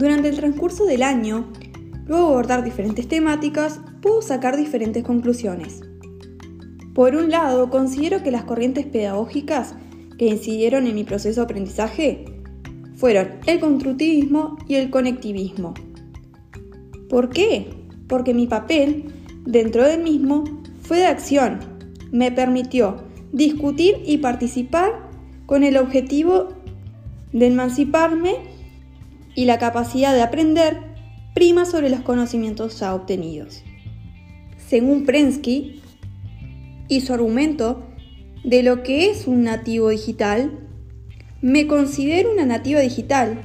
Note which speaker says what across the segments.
Speaker 1: Durante el transcurso del año, luego de abordar diferentes temáticas, puedo sacar diferentes conclusiones. Por un lado, considero que las corrientes pedagógicas que incidieron en mi proceso de aprendizaje fueron el constructivismo y el conectivismo. ¿Por qué? Porque mi papel dentro del mismo fue de acción. Me permitió discutir y participar con el objetivo de emanciparme y la capacidad de aprender prima sobre los conocimientos ya obtenidos. Según Prensky y su argumento de lo que es un nativo digital, me considero una nativa digital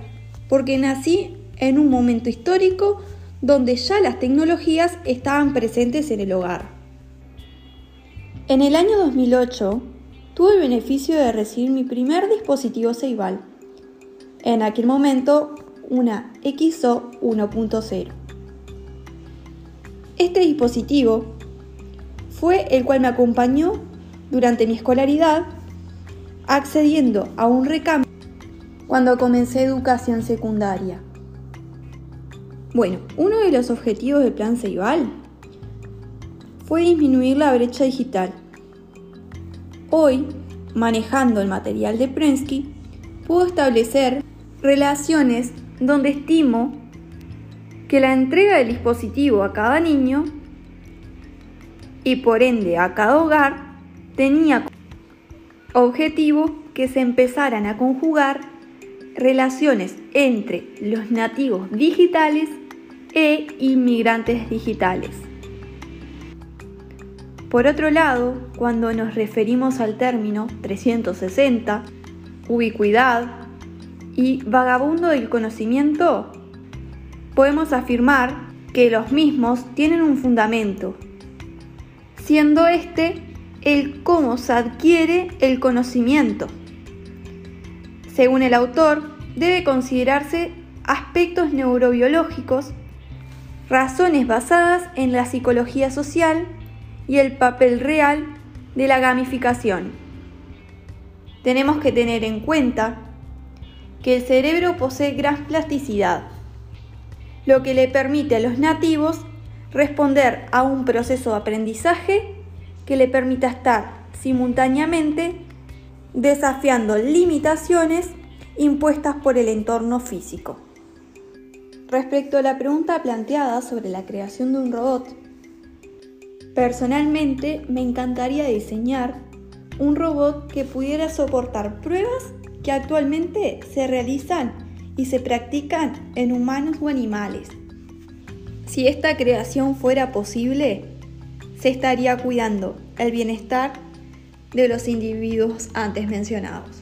Speaker 1: porque nací en un momento histórico donde ya las tecnologías estaban presentes en el hogar. En el año 2008 tuve el beneficio de recibir mi primer dispositivo Ceibal. En aquel momento una XO 1.0. Este dispositivo fue el cual me acompañó durante mi escolaridad, accediendo a un recambio cuando comencé educación secundaria. Bueno, uno de los objetivos del plan Ceibal fue disminuir la brecha digital. Hoy, manejando el material de Prensky, puedo establecer relaciones donde estimo que la entrega del dispositivo a cada niño y por ende a cada hogar tenía objetivo que se empezaran a conjugar relaciones entre los nativos digitales e inmigrantes digitales. Por otro lado, cuando nos referimos al término 360, ubicuidad, y vagabundo del conocimiento, podemos afirmar que los mismos tienen un fundamento, siendo este el cómo se adquiere el conocimiento. Según el autor, debe considerarse aspectos neurobiológicos, razones basadas en la psicología social y el papel real de la gamificación. Tenemos que tener en cuenta que el cerebro posee gran plasticidad, lo que le permite a los nativos responder a un proceso de aprendizaje que le permita estar simultáneamente desafiando limitaciones impuestas por el entorno físico. Respecto a la pregunta planteada sobre la creación de un robot, personalmente me encantaría diseñar un robot que pudiera soportar pruebas que actualmente se realizan y se practican en humanos o animales. Si esta creación fuera posible, se estaría cuidando el bienestar de los individuos antes mencionados.